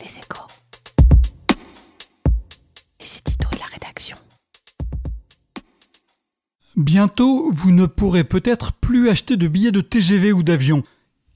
Les échos. C'est Tito et la rédaction. Bientôt, vous ne pourrez peut-être plus acheter de billets de TGV ou d'avion.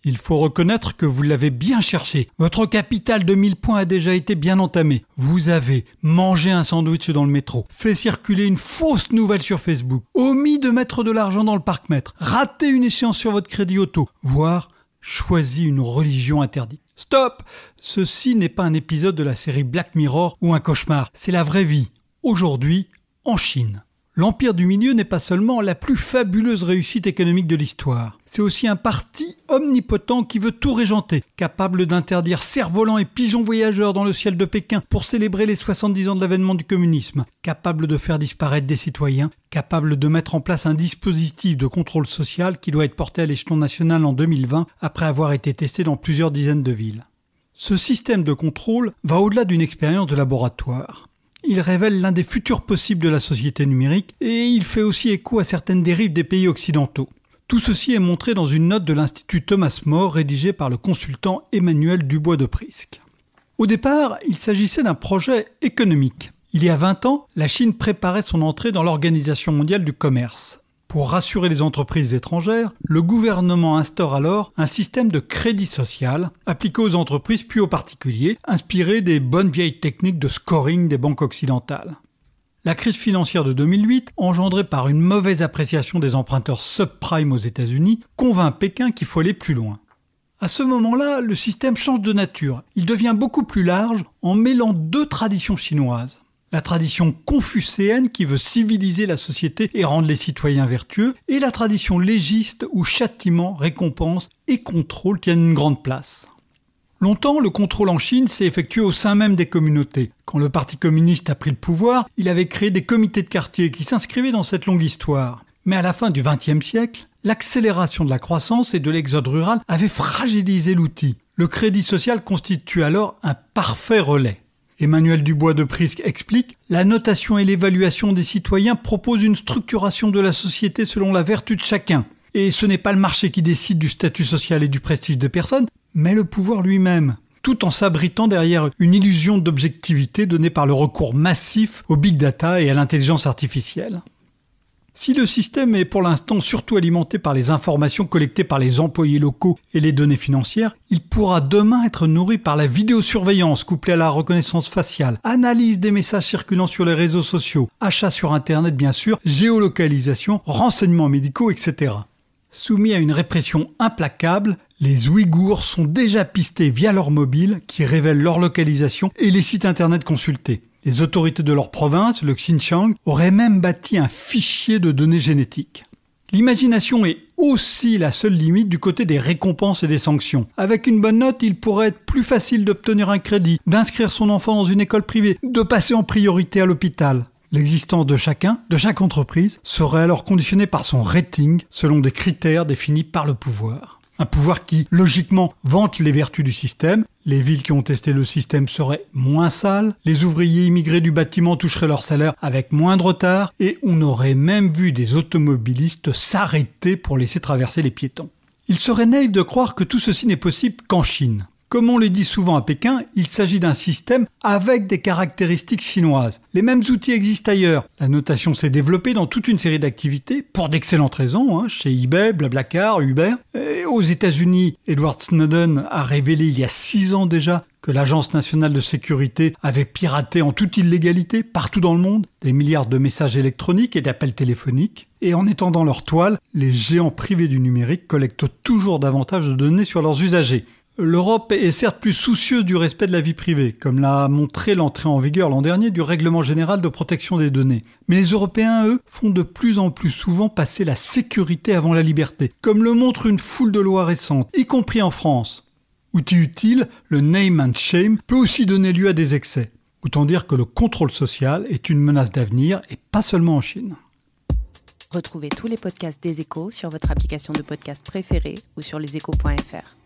Il faut reconnaître que vous l'avez bien cherché. Votre capital de 1000 points a déjà été bien entamé. Vous avez mangé un sandwich dans le métro, fait circuler une fausse nouvelle sur Facebook, omis de mettre de l'argent dans le parc-mètre, raté une échéance sur votre crédit auto, voire choisi une religion interdite. Stop Ceci n'est pas un épisode de la série Black Mirror ou un cauchemar, c'est la vraie vie, aujourd'hui en Chine. L'Empire du Milieu n'est pas seulement la plus fabuleuse réussite économique de l'histoire, c'est aussi un parti omnipotent qui veut tout régenter, capable d'interdire cerfs-volants et pigeons voyageurs dans le ciel de Pékin pour célébrer les 70 ans de l'avènement du communisme, capable de faire disparaître des citoyens, capable de mettre en place un dispositif de contrôle social qui doit être porté à l'échelon national en 2020 après avoir été testé dans plusieurs dizaines de villes. Ce système de contrôle va au-delà d'une expérience de laboratoire. Il révèle l'un des futurs possibles de la société numérique et il fait aussi écho à certaines dérives des pays occidentaux. Tout ceci est montré dans une note de l'Institut Thomas More rédigée par le consultant Emmanuel Dubois de Prisque. Au départ, il s'agissait d'un projet économique. Il y a 20 ans, la Chine préparait son entrée dans l'Organisation mondiale du commerce. Pour rassurer les entreprises étrangères, le gouvernement instaure alors un système de crédit social appliqué aux entreprises puis aux particuliers, inspiré des bonnes vieilles techniques de scoring des banques occidentales. La crise financière de 2008, engendrée par une mauvaise appréciation des emprunteurs subprime aux États-Unis, convainc Pékin qu'il faut aller plus loin. À ce moment-là, le système change de nature. Il devient beaucoup plus large en mêlant deux traditions chinoises la tradition confucéenne qui veut civiliser la société et rendre les citoyens vertueux, et la tradition légiste où châtiment, récompense et contrôle tiennent une grande place. Longtemps, le contrôle en Chine s'est effectué au sein même des communautés. Quand le Parti communiste a pris le pouvoir, il avait créé des comités de quartier qui s'inscrivaient dans cette longue histoire. Mais à la fin du XXe siècle, l'accélération de la croissance et de l'exode rural avait fragilisé l'outil. Le crédit social constitue alors un parfait relais. Emmanuel Dubois de Prisque explique La notation et l'évaluation des citoyens proposent une structuration de la société selon la vertu de chacun. Et ce n'est pas le marché qui décide du statut social et du prestige des personnes, mais le pouvoir lui-même tout en s'abritant derrière une illusion d'objectivité donnée par le recours massif au big data et à l'intelligence artificielle. Si le système est pour l'instant surtout alimenté par les informations collectées par les employés locaux et les données financières, il pourra demain être nourri par la vidéosurveillance couplée à la reconnaissance faciale, analyse des messages circulant sur les réseaux sociaux, achats sur Internet bien sûr, géolocalisation, renseignements médicaux, etc. Soumis à une répression implacable, les Ouïghours sont déjà pistés via leur mobile qui révèlent leur localisation et les sites Internet consultés. Les autorités de leur province, le Xinjiang, auraient même bâti un fichier de données génétiques. L'imagination est aussi la seule limite du côté des récompenses et des sanctions. Avec une bonne note, il pourrait être plus facile d'obtenir un crédit, d'inscrire son enfant dans une école privée, de passer en priorité à l'hôpital. L'existence de chacun, de chaque entreprise, serait alors conditionnée par son rating selon des critères définis par le pouvoir. Un pouvoir qui, logiquement, vante les vertus du système. Les villes qui ont testé le système seraient moins sales, les ouvriers immigrés du bâtiment toucheraient leur salaire avec moins de retard, et on aurait même vu des automobilistes s'arrêter pour laisser traverser les piétons. Il serait naïf de croire que tout ceci n'est possible qu'en Chine. Comme on le dit souvent à Pékin, il s'agit d'un système avec des caractéristiques chinoises. Les mêmes outils existent ailleurs. La notation s'est développée dans toute une série d'activités, pour d'excellentes raisons, hein, chez eBay, Blablacar, Uber. Aux États-Unis, Edward Snowden a révélé il y a six ans déjà que l'Agence nationale de sécurité avait piraté en toute illégalité, partout dans le monde, des milliards de messages électroniques et d'appels téléphoniques. Et en étendant leur toile, les géants privés du numérique collectent toujours davantage de données sur leurs usagers. L'Europe est certes plus soucieuse du respect de la vie privée, comme l'a montré l'entrée en vigueur l'an dernier du règlement général de protection des données. Mais les Européens, eux, font de plus en plus souvent passer la sécurité avant la liberté, comme le montre une foule de lois récentes, y compris en France. Outil utile, le name and shame peut aussi donner lieu à des excès. Autant dire que le contrôle social est une menace d'avenir et pas seulement en Chine. Retrouvez tous les podcasts des échos sur votre application de podcast préférée ou sur leséchos.fr.